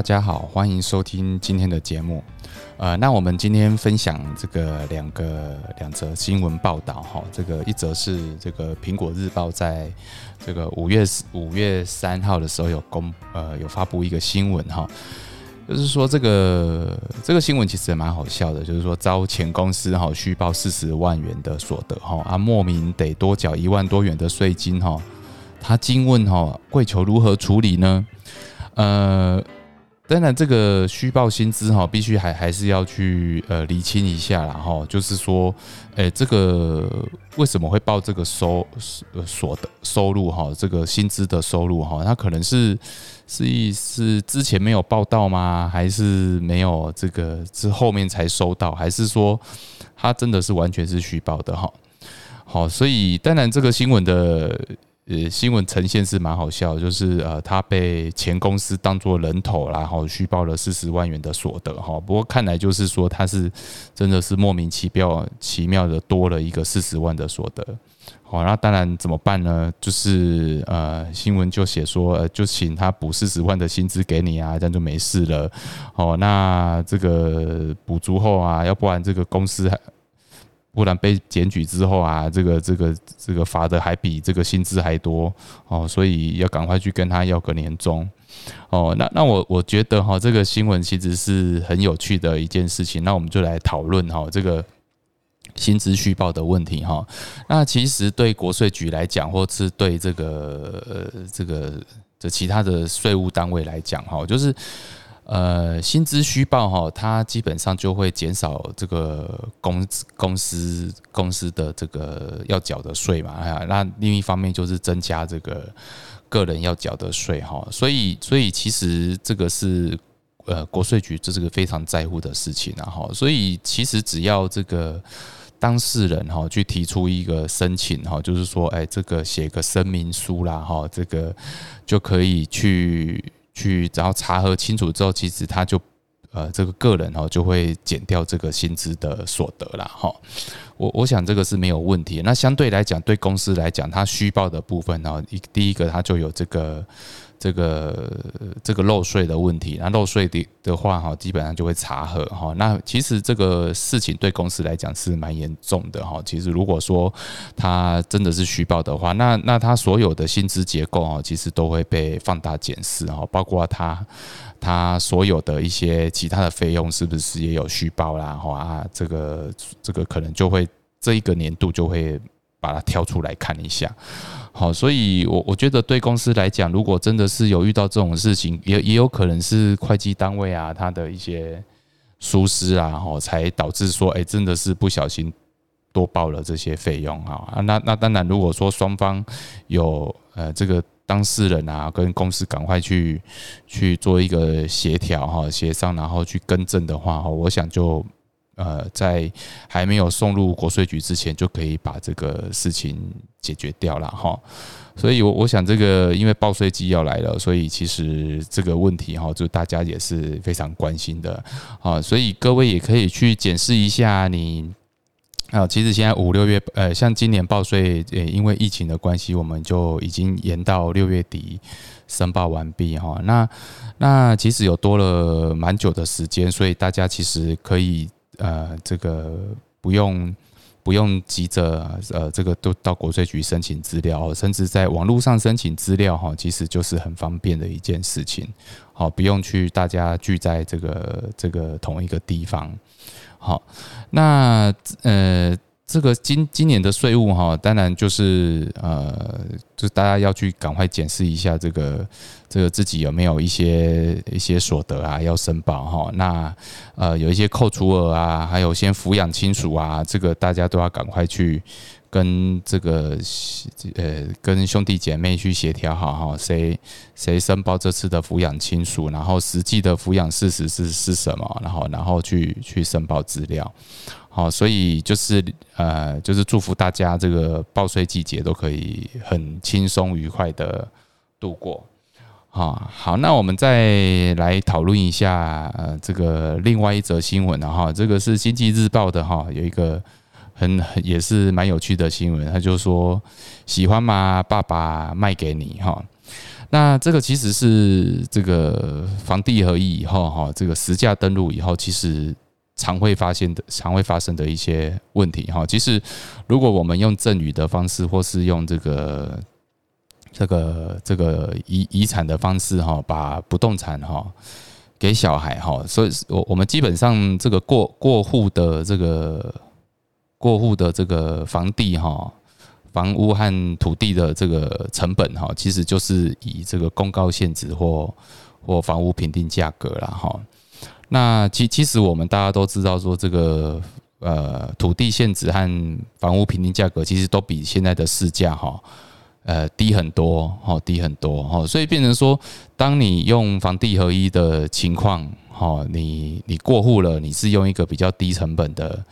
大家好，欢迎收听今天的节目。呃，那我们今天分享这个两个两则新闻报道哈。这个一则是这个苹果日报在这个五月五月三号的时候有公呃有发布一个新闻哈，就是说这个这个新闻其实也蛮好笑的，就是说遭前公司哈虚报四十万元的所得哈啊莫名得多缴一万多元的税金哈，他惊问哈跪求如何处理呢？呃。当然，这个虚报薪资哈，必须还还是要去呃厘清一下啦哈。就是说，诶，这个为什么会报这个收呃所得收入哈？这个薪资的收入哈，他可能是是是之前没有报到吗？还是没有这个是后面才收到？还是说他真的是完全是虚报的哈？好，所以当然这个新闻的。呃，新闻呈现是蛮好笑，就是呃，他被前公司当做人头，然后虚报了四十万元的所得哈。不过看来就是说他是真的是莫名其妙奇妙的多了一个四十万的所得。好，那当然怎么办呢？就是呃，新闻就写说，呃，就请他补四十万的薪资给你啊，这样就没事了。哦，那这个补足后啊，要不然这个公司还。不然被检举之后啊，这个这个这个罚的还比这个薪资还多哦，所以要赶快去跟他要个年终哦。那那我我觉得哈，这个新闻其实是很有趣的一件事情。那我们就来讨论哈这个薪资虚报的问题哈。那其实对国税局来讲，或是对这个呃这个这其他的税务单位来讲哈，就是。呃，薪资虚报哈，它基本上就会减少这个公公司公司的这个要缴的税嘛，啊，那另一方面就是增加这个个人要缴的税哈，所以所以其实这个是呃国税局这是个非常在乎的事情啊哈，所以其实只要这个当事人哈去提出一个申请哈，就是说哎这个写个声明书啦哈，这个就可以去。去，然后查核清楚之后，其实他就，呃，这个个人哦就会减掉这个薪资的所得了哈。我我想这个是没有问题。那相对来讲，对公司来讲，它虚报的部分呢，一第一个它就有这个。这个这个漏税的问题，那漏税的的话哈，基本上就会查核哈。那其实这个事情对公司来讲是蛮严重的哈。其实如果说他真的是虚报的话，那那他所有的薪资结构啊，其实都会被放大检视哈。包括他他所有的一些其他的费用是不是也有虚报啦？哈啊，这个这个可能就会这一个年度就会把它挑出来看一下。好，所以，我我觉得对公司来讲，如果真的是有遇到这种事情，也也有可能是会计单位啊，他的一些疏失啊，哈，才导致说，哎，真的是不小心多报了这些费用啊。那那当然，如果说双方有呃这个当事人啊，跟公司赶快去去做一个协调哈，协商，然后去更正的话哈，我想就。呃，在还没有送入国税局之前，就可以把这个事情解决掉了哈。所以，我我想这个因为报税季要来了，所以其实这个问题哈，就大家也是非常关心的啊。所以各位也可以去检视一下你啊。其实现在五六月，呃，像今年报税，呃，因为疫情的关系，我们就已经延到六月底申报完毕哈。那那其实有多了蛮久的时间，所以大家其实可以。呃，这个不用不用急着呃，这个都到国税局申请资料，甚至在网络上申请资料哈，其实就是很方便的一件事情。好，不用去大家聚在这个这个同一个地方。好，那呃。这个今今年的税务哈，当然就是呃，就是大家要去赶快检视一下这个这个自己有没有一些一些所得啊要申报哈。那呃有一些扣除额啊，还有先抚养亲属啊，这个大家都要赶快去跟这个呃跟兄弟姐妹去协调好哈，谁谁申报这次的抚养亲属，然后实际的抚养事实是是什么，然后然后去去申报资料。好，所以就是呃，就是祝福大家这个报税季节都可以很轻松愉快的度过。好，好，那我们再来讨论一下呃，这个另外一则新闻哈，这个是经济日报的哈，有一个很也是蛮有趣的新闻，他就说喜欢吗？爸爸卖给你哈。那这个其实是这个房地合一以后哈，这个实价登录以后，其实常会发现的、常会发生的一些问题哈。其实如果我们用赠与的方式，或是用这个这个这个遗遗产的方式哈，把不动产哈给小孩哈，所以我我们基本上这个过过户的这个过户的这个房地哈。房屋和土地的这个成本哈，其实就是以这个公告限值或或房屋评定价格了哈。那其其实我们大家都知道说，这个呃土地限值和房屋评定价格其实都比现在的市价哈呃低很多哈，低很多哈。所以变成说，当你用房地合一的情况哈，你你过户了，你是用一个比较低成本的。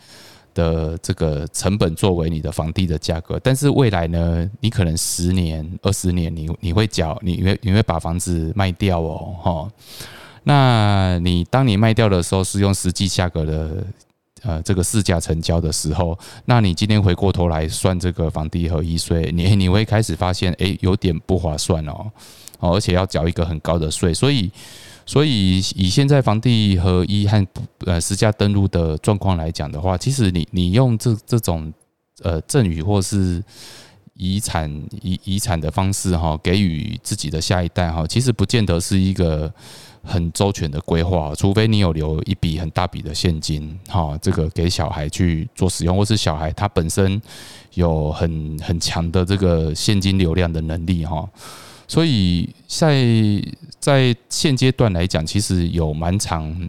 的这个成本作为你的房地的价格，但是未来呢，你可能十年、二十年，你你会缴，你会你会把房子卖掉哦，哈。那你当你卖掉的时候，是用实际价格的呃这个市价成交的时候，那你今天回过头来算这个房地合一税，你 你会开始发现，哎，有点不划算哦，哦，而且要缴一个很高的税，所以。所以，以现在房地合一和呃实价登录的状况来讲的话，其实你你用这这种呃赠与或是遗产遗遗产的方式哈，给予自己的下一代哈，其实不见得是一个很周全的规划，除非你有留一笔很大笔的现金哈，这个给小孩去做使用，或是小孩他本身有很很强的这个现金流量的能力哈。所以在在现阶段来讲，其实有蛮长、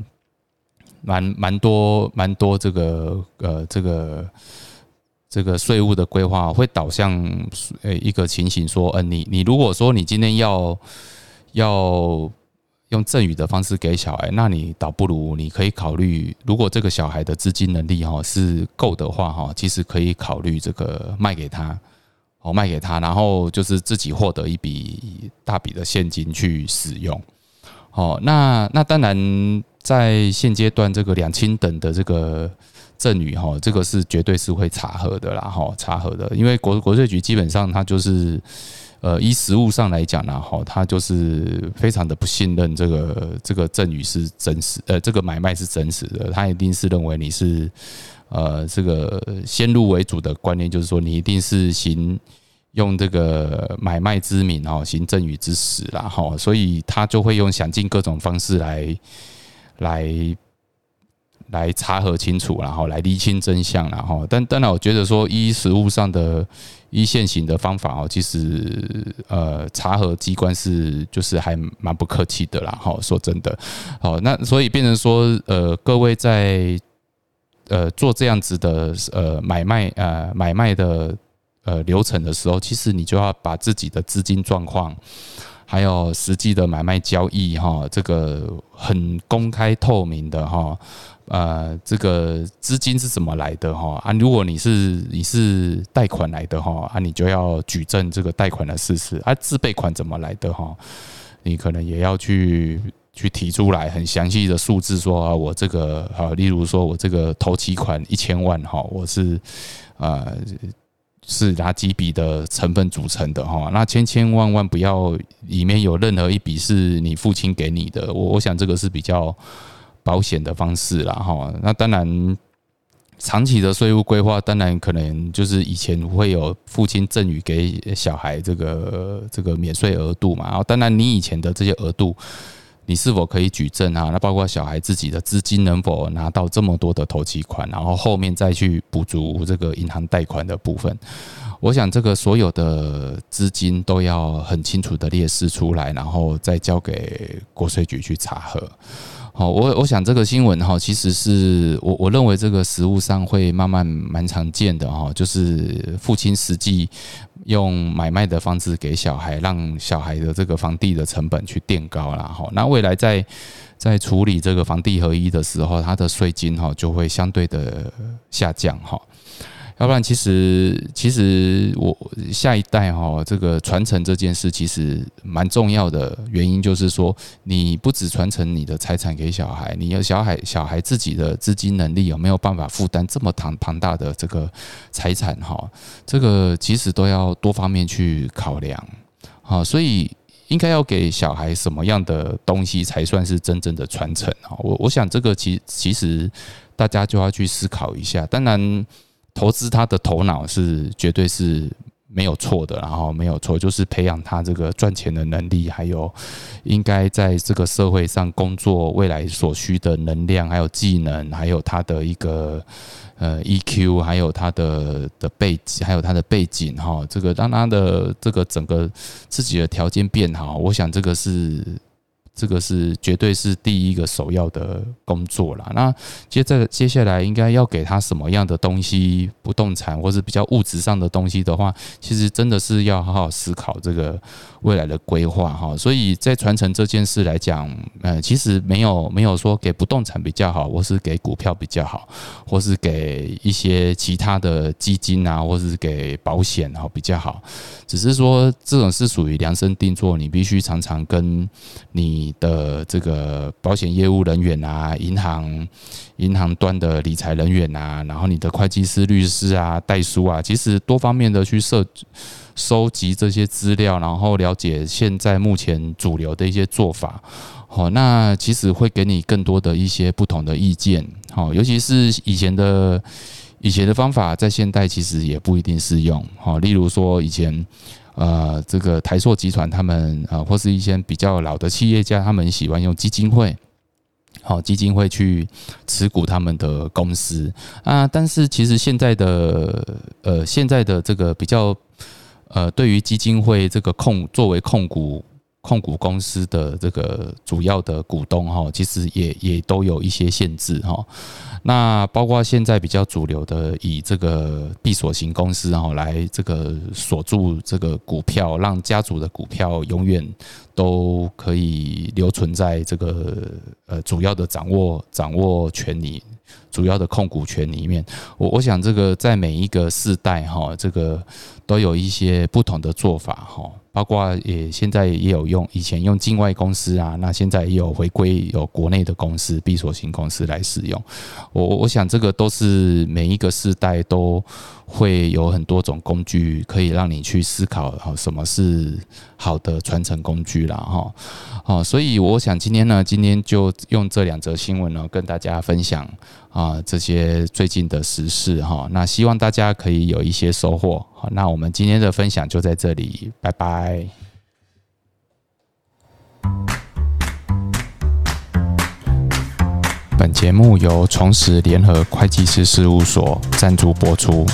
蛮蛮多、蛮多这个呃这个这个税务的规划，会导向呃一个情形，说，嗯，你你如果说你今天要要用赠与的方式给小孩，那你倒不如你可以考虑，如果这个小孩的资金能力哈是够的话哈，其实可以考虑这个卖给他。哦，卖给他，然后就是自己获得一笔大笔的现金去使用。哦，那那当然，在现阶段这个两清等的这个赠与哈，这个是绝对是会查核的啦，哈，查核的，因为国国税局基本上它就是呃，依实物上来讲呢，哈，它就是非常的不信任这个这个赠与是真实，呃，这个买卖是真实的，他一定是认为你是。呃，这个先入为主的观念就是说，你一定是行用这个买卖之名哈，行赠与之实啦哈，所以他就会用想尽各种方式来来来查核清楚，然后来厘清真相，然后，但当然，我觉得说依实物上的一线型的方法哦，其实呃，查核机关是就是还蛮不客气的啦哈，说真的，好，那所以变成说呃，各位在。呃，做这样子的呃买卖呃买卖的呃流程的时候，其实你就要把自己的资金状况，还有实际的买卖交易哈，这个很公开透明的哈，呃，这个资金是怎么来的哈啊？如果你是你是贷款来的哈啊，你就要举证这个贷款的事实啊，自备款怎么来的哈？你可能也要去。去提出来很详细的数字，说啊，我这个啊，例如说我这个头期款一千万哈，我是啊是哪几笔的成分组成的哈？那千千万万不要里面有任何一笔是你父亲给你的，我我想这个是比较保险的方式啦哈。那当然，长期的税务规划，当然可能就是以前会有父亲赠与给小孩这个这个免税额度嘛，然后当然你以前的这些额度。你是否可以举证啊？那包括小孩自己的资金能否拿到这么多的投期款，然后后面再去补足这个银行贷款的部分。我想这个所有的资金都要很清楚的列示出来，然后再交给国税局去查核。好，我我想这个新闻哈，其实是我我认为这个实物上会慢慢蛮常见的哈，就是父亲实际用买卖的方式给小孩，让小孩的这个房地的成本去垫高了哈。那未来在在处理这个房地合一的时候，它的税金哈就会相对的下降哈。要不然，其实其实我下一代哈，这个传承这件事其实蛮重要的。原因就是说，你不只传承你的财产给小孩，你要小孩小孩自己的资金能力有没有办法负担这么庞庞大的这个财产哈？这个其实都要多方面去考量。好，所以应该要给小孩什么样的东西才算是真正的传承啊？我我想这个其其实大家就要去思考一下。当然，投资他的头脑是绝对是。没有错的，然后没有错，就是培养他这个赚钱的能力，还有应该在这个社会上工作未来所需的能量，还有技能，还有他的一个呃 EQ，还有他的的背景，还有他的背景哈，这个让他的这个整个自己的条件变好，我想这个是。这个是绝对是第一个首要的工作了。那接着接下来应该要给他什么样的东西？不动产或是比较物质上的东西的话，其实真的是要好好思考这个未来的规划哈。所以在传承这件事来讲，呃，其实没有没有说给不动产比较好，或是给股票比较好，或是给一些其他的基金啊，或是给保险哈比较好。只是说这种是属于量身定做，你必须常常跟你。的这个保险业务人员啊，银行银行端的理财人员啊，然后你的会计师、律师啊、代书啊，其实多方面的去设收集这些资料，然后了解现在目前主流的一些做法，好，那其实会给你更多的一些不同的意见，好，尤其是以前的以前的方法，在现代其实也不一定适用，好，例如说以前。呃，这个台硕集团他们啊，或是一些比较老的企业家，他们喜欢用基金会，好基金会去持股他们的公司啊。但是其实现在的呃，现在的这个比较呃，对于基金会这个控作为控股控股公司的这个主要的股东哈，其实也也都有一些限制哈。那包括现在比较主流的，以这个闭锁型公司，然后来这个锁住这个股票，让家族的股票永远都可以留存在这个呃主要的掌握掌握权里。主要的控股权里面，我我想这个在每一个世代哈，这个都有一些不同的做法哈，包括也现在也有用以前用境外公司啊，那现在也有回归有国内的公司闭锁型公司来使用。我我想这个都是每一个世代都会有很多种工具可以让你去思考哈，什么是好的传承工具了哈。好，所以我想今天呢，今天就用这两则新闻呢，跟大家分享。啊，这些最近的时事哈，那希望大家可以有一些收获。好，那我们今天的分享就在这里，拜拜。本节目由重实联合会计师事务所赞助播出。